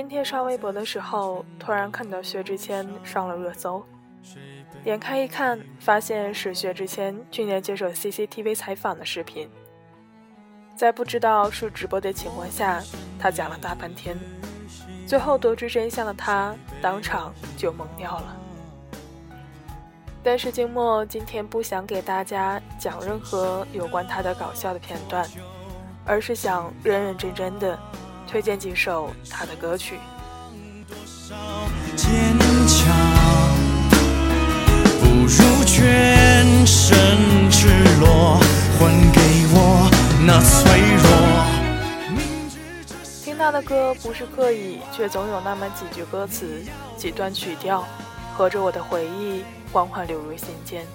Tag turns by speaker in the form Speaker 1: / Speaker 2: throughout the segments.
Speaker 1: 今天刷微博的时候，突然看到薛之谦上了热搜，点开一看，发现是薛之谦去年接受 CCTV 采访的视频。在不知道是直播的情况下，他讲了大半天，最后得知真相的他当场就懵掉了。但是静默今天不想给大家讲任何有关他的搞笑的片段，而是想认认真真的。推荐几首他的歌曲。坚强不如全身赤裸，还给我那脆弱。听他的歌不是刻意，却总有那么几句歌词、几段曲调，合着我的回忆缓缓流入心间。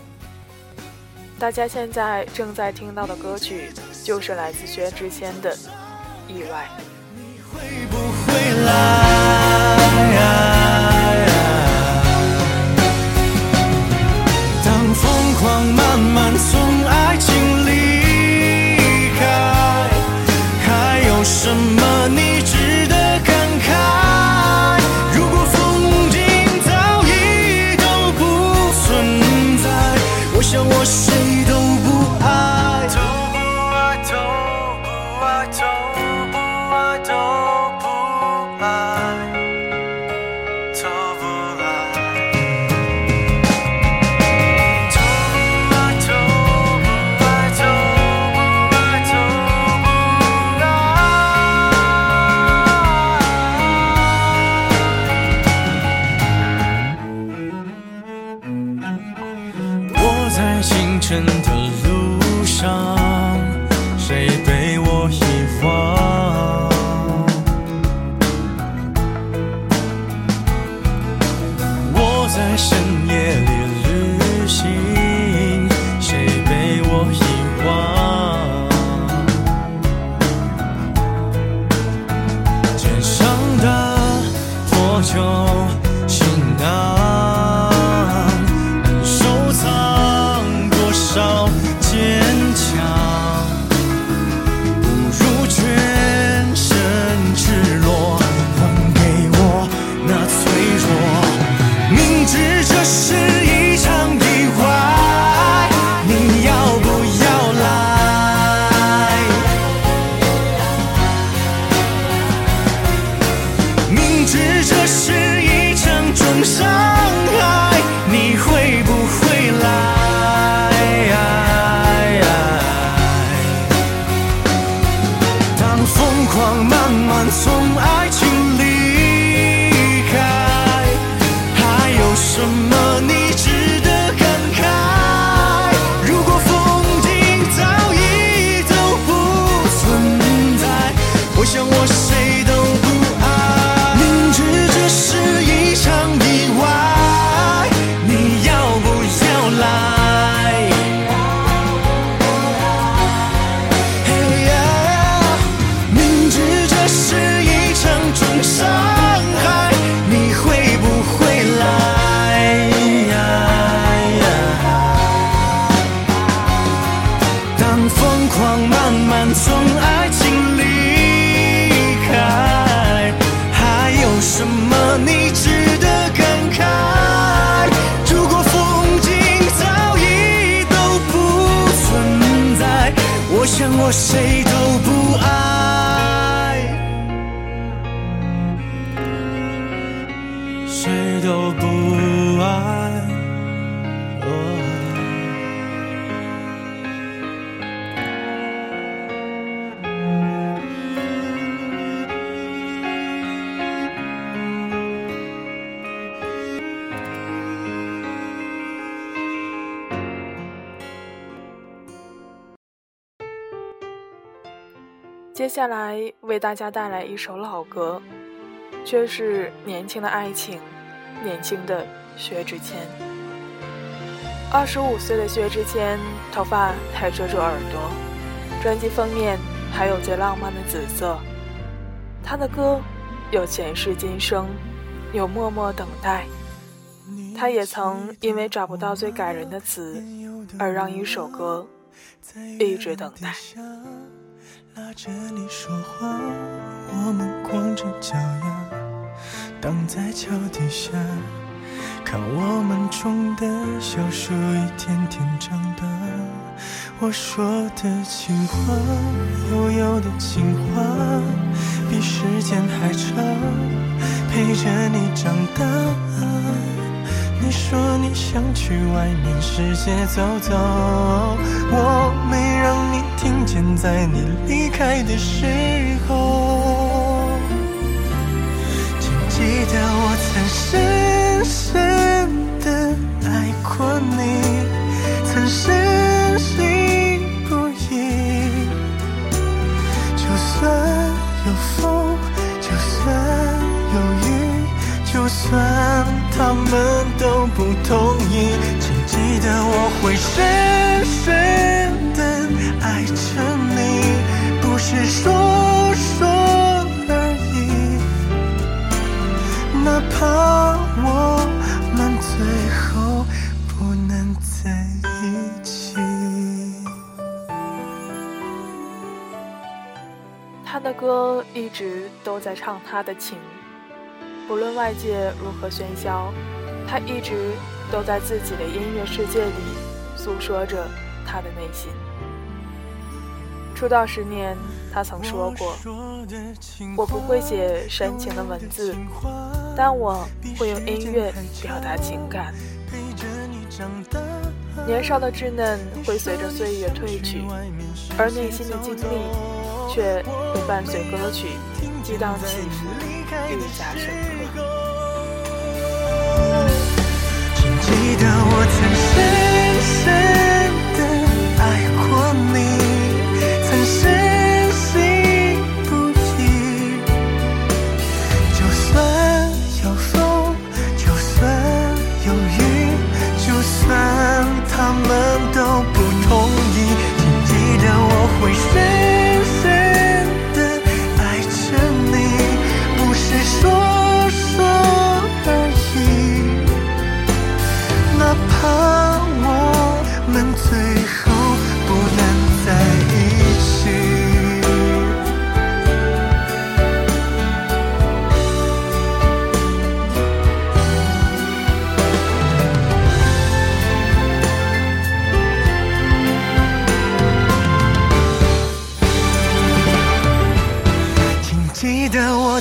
Speaker 1: 大家现在正在听到的歌曲，就是来自薛之谦的《意外》。会不会来？我接下来为大家带来一首老歌，却是年轻的爱情，年轻的薛之谦。二十五岁的薛之谦，头发还遮住耳朵，专辑封面还有最浪漫的紫色。他的歌有前世今生，有默默等待。他也曾因为找不到最感人的词，而让一首歌一直等待。拉着你说话，我们光着脚丫。挡在桥底下，看我们种的小树一天天长大。我说的情话，悠悠的情话，比时间还长，陪着你长大。你说你想去外面世界走走，我没，在你离开的时候，请记得我曾深深的爱过你，曾深信不疑，就算有风，就算有雨，就算他们。都不同意，请记得我会深深的爱着你，是说说而已。哪怕我们最后不能在一起。
Speaker 2: 他的歌一直都在唱他的情，不论外界如何喧嚣。他一直都在自己的音乐世界里诉说着他的内心。出道十年，他曾说过：“我不会写煽情的文字，但我会用音乐表达情感。”年少的稚嫩会随着岁月褪去，而内心的经历却会伴随歌曲激荡起伏，愈加深刻。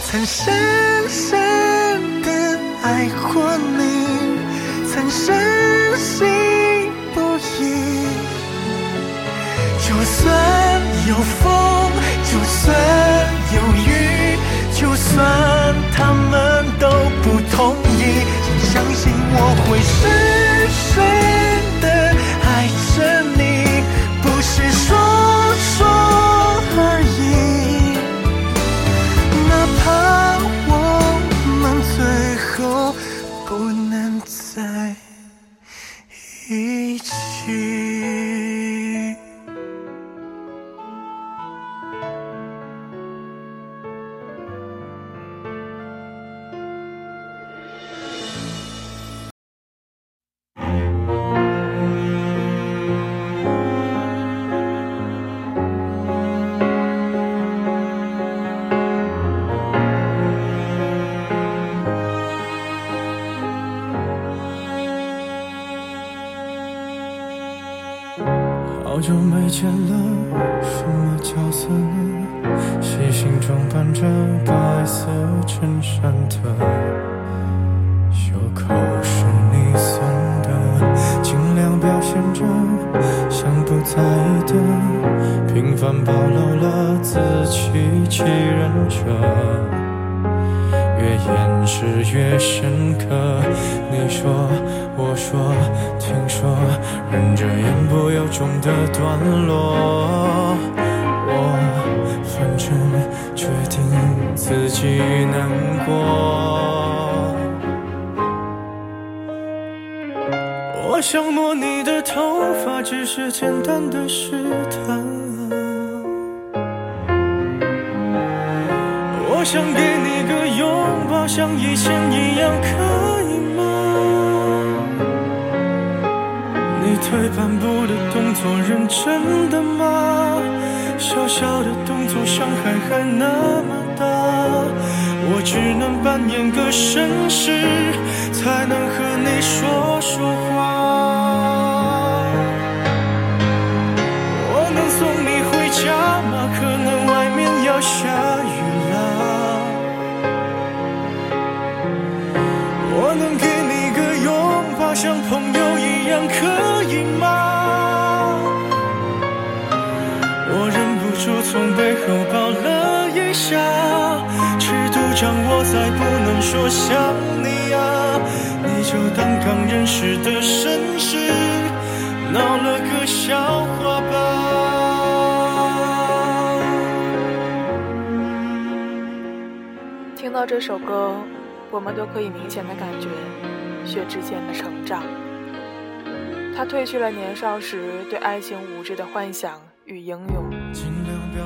Speaker 1: 曾深深的爱过你，曾深信不疑。就算有风，就算有雨，就算他们都不同意，请相信我会久没见了，什么角色呢？细心装扮着白色衬衫的，袖口是你送的，尽量表现着像不在意的，平凡暴露了自欺欺人者。越掩饰越深刻。你说，我说，听说，忍着言不由衷的段落。我反正决定自己难过。我想摸你的头发，只是简单的试探。我想给你个拥抱，像以前一样，可退半步的动作，认真的吗？小小的动作，伤害还那么大。我只能扮演个绅士，才能和你说说话。我能送你回家吗？可能外面要下雨了。我能给你个拥抱，像朋样，可以吗？我忍不住从背后抱了一下。让我再不能说想你啊，你就当刚认识的绅士，闹了个笑话吧。
Speaker 2: 听到这首歌，我们都可以明显的感觉薛之谦的成长。他褪去了年少时对爱情无知的幻想与英勇，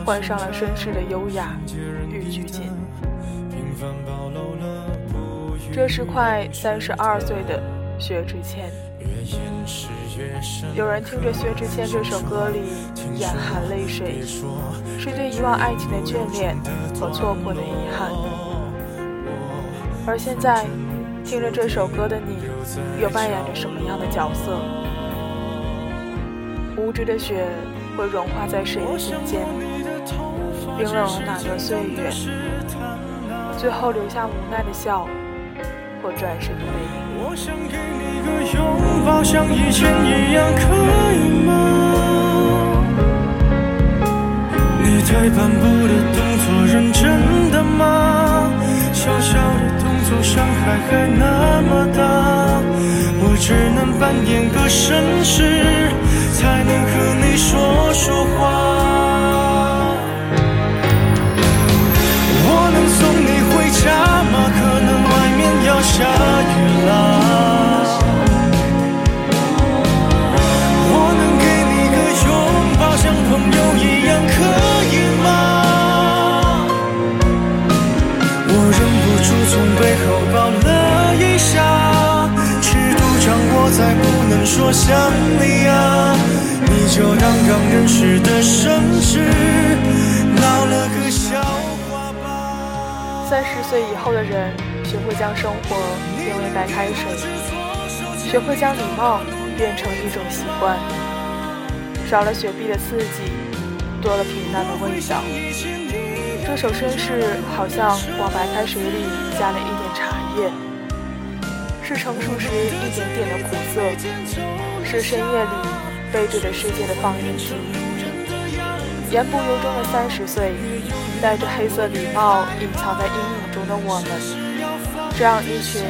Speaker 2: 换上了绅士的优雅与拘谨。这是快三十二岁的薛之谦。有人听着薛之谦这首歌里眼含泪水，是对以往爱情的眷恋和错过的遗憾。而现在听着这首歌的你，又扮演着什么样的角色？无知的雪会融化在谁的心间？冰冷了哪段岁月？最后留下无奈的笑，或转身的背影。
Speaker 1: 我想给你个拥抱，像以前一样，可以吗？你退半步的动作，认真的吗？小小的动作，伤害还那么大。我只能扮演个绅士，才能和你说说话。我能送你回家吗？可能外面要下雨了。当刚认识的绅士，闹了个笑话吧。
Speaker 2: 三十岁以后的人。学会将生活变为白开水，学会将礼貌变成一种习惯，少了雪碧的刺激，多了平淡的味道。这首绅士好像往白开水里加了一点茶叶，是成熟时一点点的苦涩，是深夜里背对着世界的放映机。言不由衷的三十岁，戴着黑色礼帽隐藏在阴影中的我们。这样一群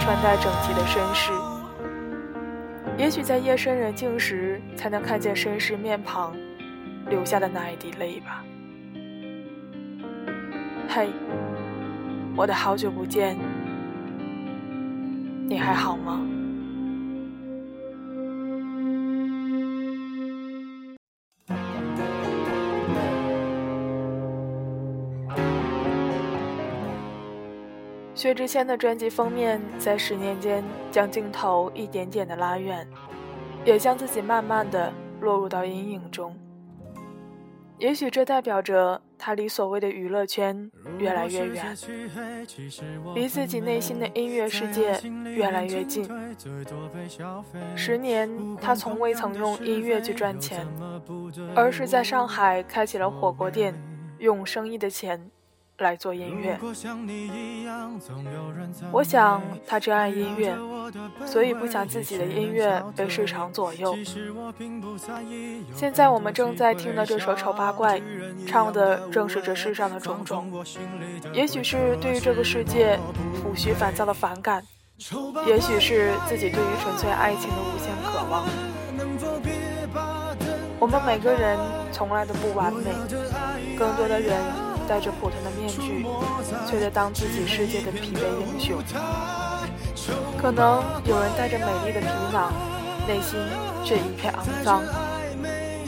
Speaker 2: 穿戴整齐的绅士，也许在夜深人静时才能看见绅士面庞流下的那一滴泪吧。嘿，我的好久不见，你还好吗？薛之谦的专辑封面在十年间将镜头一点点的拉远，也将自己慢慢的落入到阴影中。也许这代表着他离所谓的娱乐圈越来越远，离自己内心的音乐世界越来越近。十年，他从未曾用音乐去赚钱，而是在上海开起了火锅店，用生意的钱。来做音乐。我想他真爱音乐，所以不想自己的音乐被市场左右。现在我们正在听的这首《丑八怪》，唱的正是这世上的种种。也许是对于这个世界无需烦躁的反感，也许是自己对于纯粹爱情的无限渴望。我们每个人从来都不完美，更多的人。戴着普通的面具，却在当自己世界的疲惫英雄。可能有人带着美丽的皮囊，内心却一片肮脏；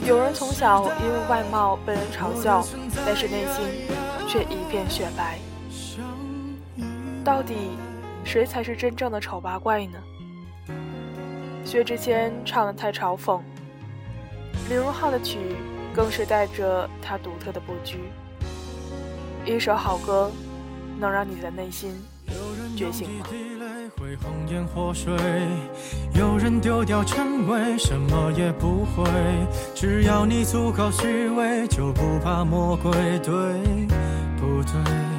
Speaker 2: 有人从小因为外貌被人嘲笑，但是内心却一片雪白。到底谁才是真正的丑八怪呢？薛之谦唱的太嘲讽，李荣浩的曲更是带着他独特的不拘。一首好歌，能让你的内心觉醒吗？
Speaker 1: 会红颜祸水，有人丢掉称谓，什么也不会。只要你足够虚伪，就不怕魔鬼，对不对？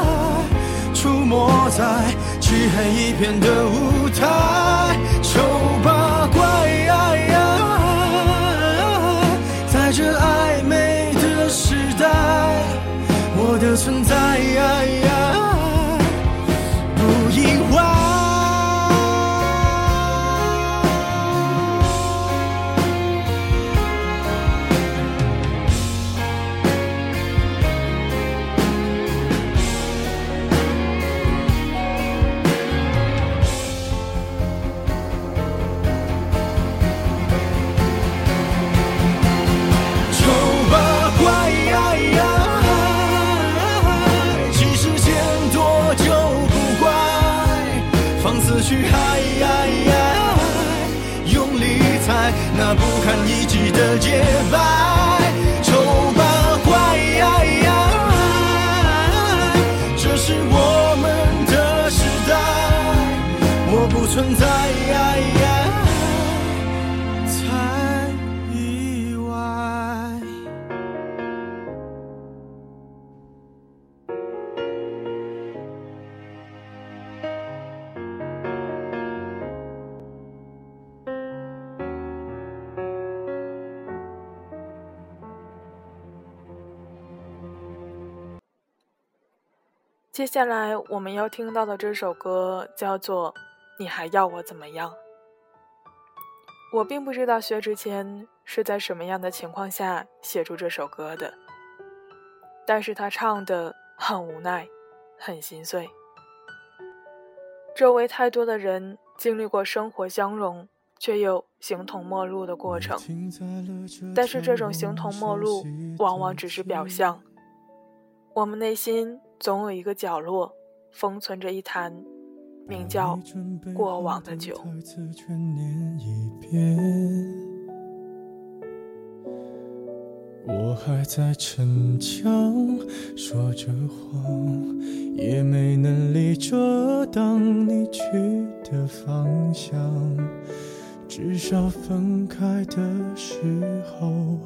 Speaker 1: 抹在漆黑一片的舞台，丑八怪，在这暧昧的时代，我的存在。
Speaker 2: 那不堪一击的洁白接下来我们要听到的这首歌叫做《你还要我怎么样》。我并不知道薛之谦是在什么样的情况下写出这首歌的，但是他唱的很无奈，很心碎。周围太多的人经历过生活相融却又形同陌路的过程，但是这种形同陌路往往只是表象，我们内心。总有一个角落，封存着一坛名叫过往的酒。
Speaker 1: 我还在逞强，说着谎，也没能力遮挡你去的方向。至少分开的时候，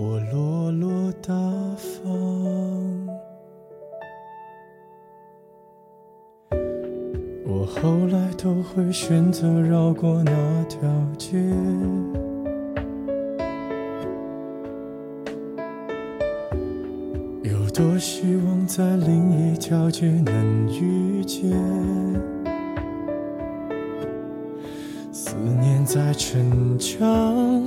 Speaker 1: 我落落大方。我后来都会选择绕过那条街，有多希望在另一条街能遇见。思念在逞强，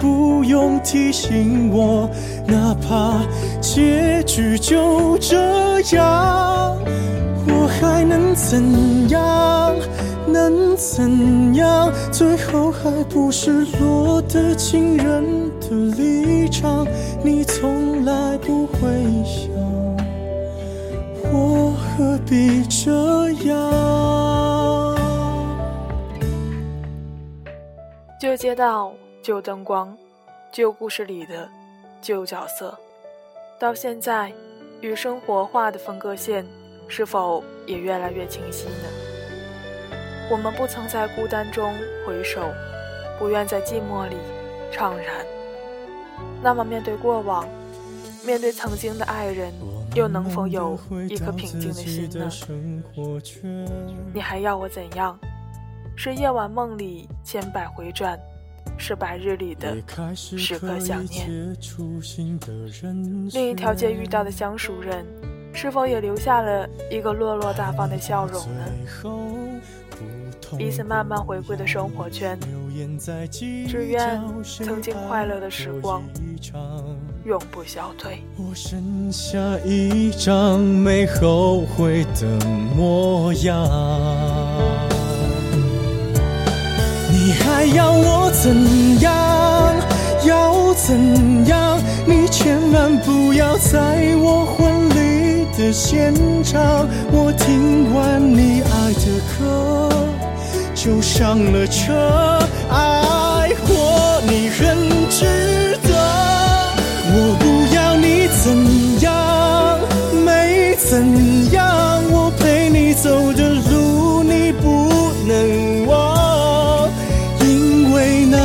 Speaker 1: 不用提醒我，哪怕结局就这样。我还能怎样？能怎样？最后还不是落得情人的立场？你从来不会想，我何必这样？
Speaker 2: 旧街道，旧灯光，旧故事里的旧角色，到现在与生活画的分割线。是否也越来越清晰呢？我们不曾在孤单中回首，不愿在寂寞里怅然。那么，面对过往，面对曾经的爱人，又能否有一颗平静的心呢？你还要我怎样？是夜晚梦里千百回转，是白日里的时刻想念。另一条街遇到的相熟人，是否也留下了一个落落大方的笑容呢？彼此慢慢回归的生活圈，只愿曾经快乐的时光永不消退。
Speaker 1: 我剩下一张没后悔的模样，你还要我怎样？要怎样？你千万不要在我婚礼的现场，我听完你爱的歌。就上了车，爱过你很值得。我不要你怎样，没怎样，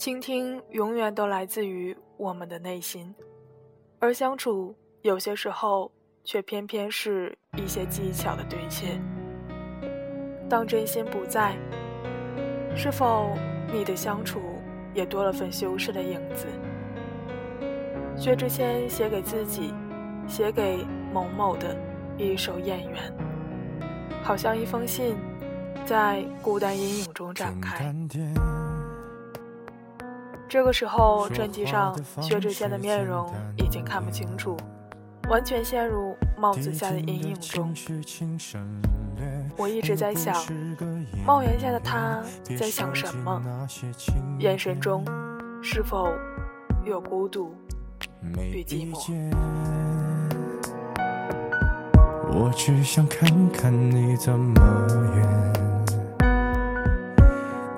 Speaker 2: 倾听永远都来自于我们的内心。而相处有些时候，却偏偏是一些技巧的对切。当真心不在，是否你的相处也多了份修饰的影子？薛之谦写给自己，写给某某的一首《演员》，好像一封信，在孤单阴影中展开。这个时候，专辑上薛之谦的面容已经看不清楚，完全陷入帽子下的阴影中。我一直在想，帽檐下的他在想什么？眼神中是否有孤独与寂寞？
Speaker 1: 我只想看看你怎么演。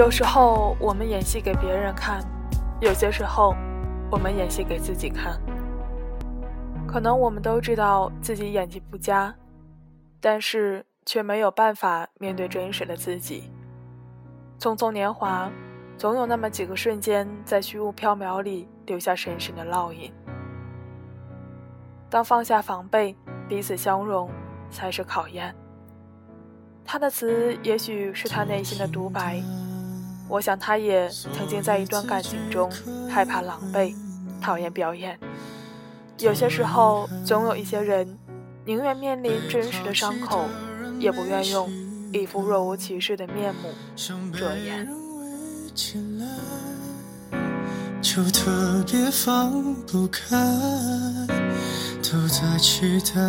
Speaker 1: 有
Speaker 2: 时候我们演戏给别人看，有些时候我们演戏给自己看。可能我们都知道自己演技不佳，但是却没有办法面对真实的自己。匆匆年华，总有那么几个瞬间，在虚无缥缈里留下深深的烙印。当放下防备，彼此相容，才是考验。他的词也许是他内心的独白，我想他也曾经在一段感情中害怕狼狈，讨厌表演。有些时候，总有一些人宁愿面临真实的伤口，也不愿用一副若无其事的面目遮掩。
Speaker 1: 就特别放不开，都在期待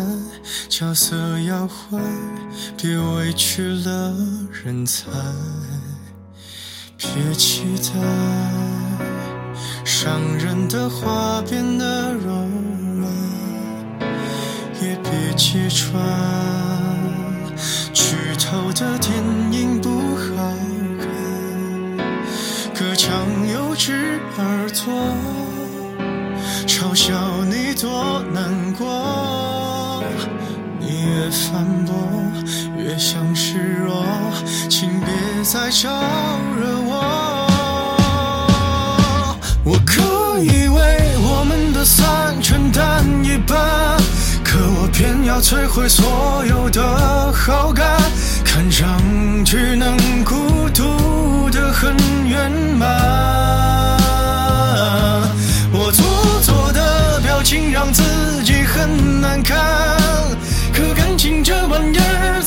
Speaker 1: 角色要坏，别委屈了人才，别期待伤人的话变得柔软，也别揭穿剧透的电影不好看。隔墙有只耳朵，嘲笑你多难过。你越反驳，越像示弱，别再招惹我。我可以为我们的散承担一半，可我偏要摧毁所有的好感，看上去能孤独的很圆满。我做作的表情让自己很难看，可感情这玩意儿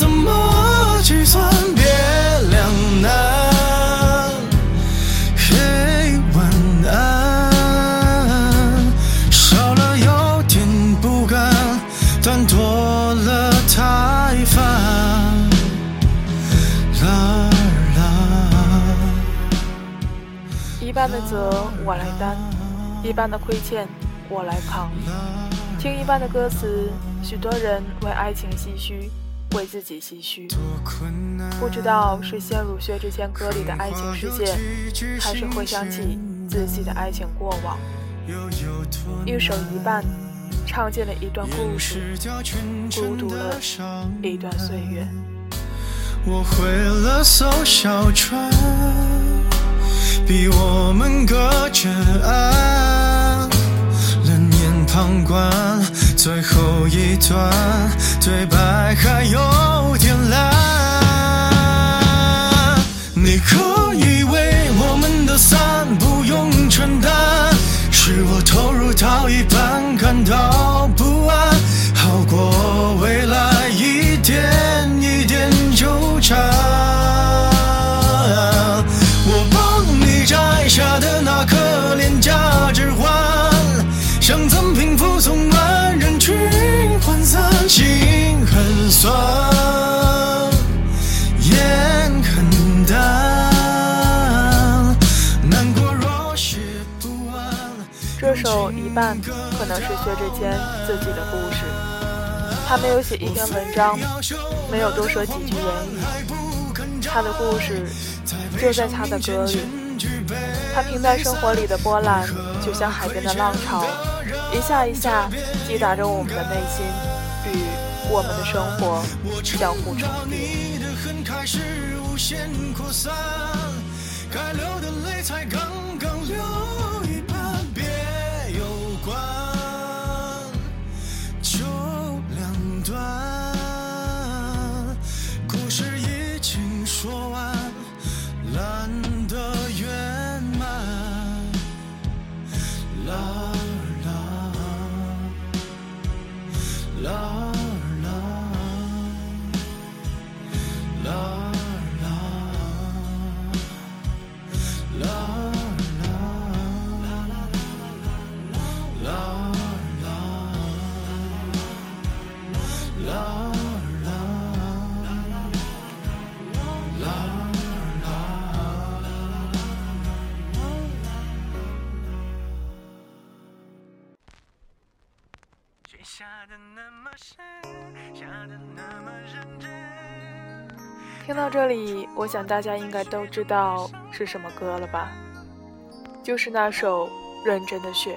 Speaker 2: 的责我来担，一半的亏欠我来扛。听一半的歌词，许多人为爱情唏嘘，为自己唏嘘。不知道是陷入薛之谦歌里的爱情世界，还是回想起自己的爱情过往。一首一半，唱尽了一段故事，孤独了一段岁月。
Speaker 1: 我毁了艘小船，比我们隔着岸，冷眼旁观，最后一段对白还有点烂。你可以为我们的散不用承担，是我投入到一半感到不安，好过未来一点一点纠缠。摘下的那颗廉价指环，人，心很酸，很淡，难过若是不安。这首一半可能是薛之谦自己的故事，他没有写一篇文章，没有多说几句言语，他的故事就在他的歌里。他平淡生活里的波澜，就像海边的浪潮，一下一下击打着我们的内心，与我们的生活相互重叠。听到这里，我想大家应该都知道是什么歌了吧？就是那首《认真的雪》。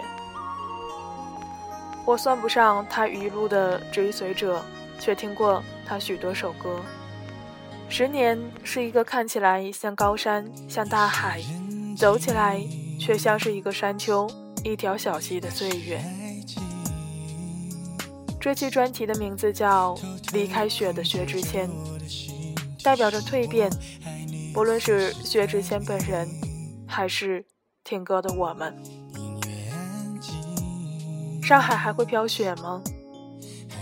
Speaker 1: 我算不上他一路的追随者，却听过他许多首歌。十年是一个看起来像高山、像大海，走起来却像是一个山丘、一条小溪的岁月。这期专辑的名字叫《离开雪的薛之谦》。代表着蜕变，不论是薛之谦本人，还是听歌的我们。上海还会飘雪吗？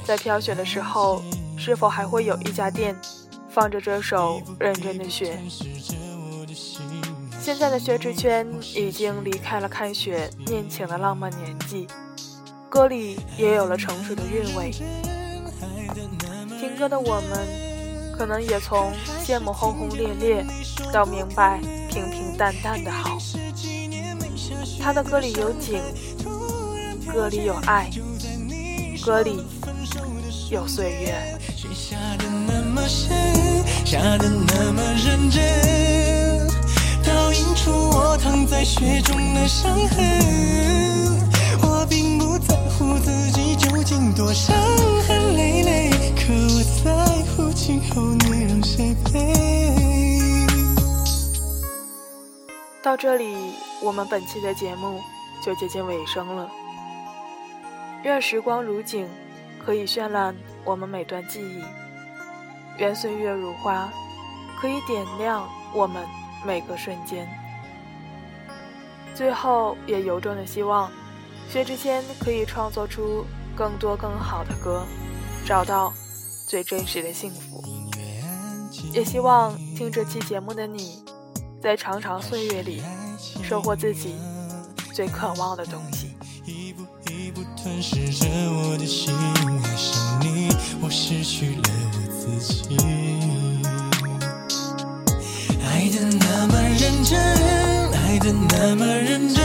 Speaker 1: 在飘雪的时候，是否还会有一家店放着这首《认真的雪》？现在的薛之谦已经离开了看雪念情的浪漫年纪，歌里也有了成熟的韵味。听歌的我们。可能也从羡慕轰轰烈烈，到明白平平淡淡的好。他的歌里有景，歌里有爱，歌里有岁月。下的那么深，下的那么认真，倒映出我躺在雪中的伤痕。乎自己究竟多伤痕累累，可我在。到这里，我们本期的节目就接近尾声了。愿时光如景，可以绚烂我们每段记忆；愿岁月如花，可以点亮我们每个瞬间。最后，也由衷的希望，薛之谦可以创作出更多更好的歌，找到。最真实的幸福，也希望听这期节目的你，在长长岁月里收获自己最渴望的东西。一步一步吞噬着我的心，爱上你，我失去了自己。爱的那么认真，爱的那么认真，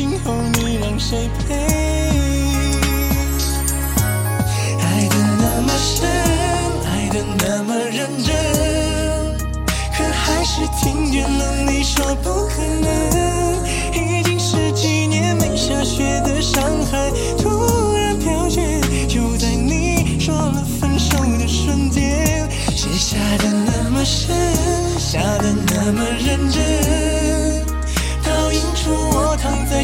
Speaker 1: 今后你让谁陪。爱的那么深，爱的那么认真，可还是听见了你说不可能。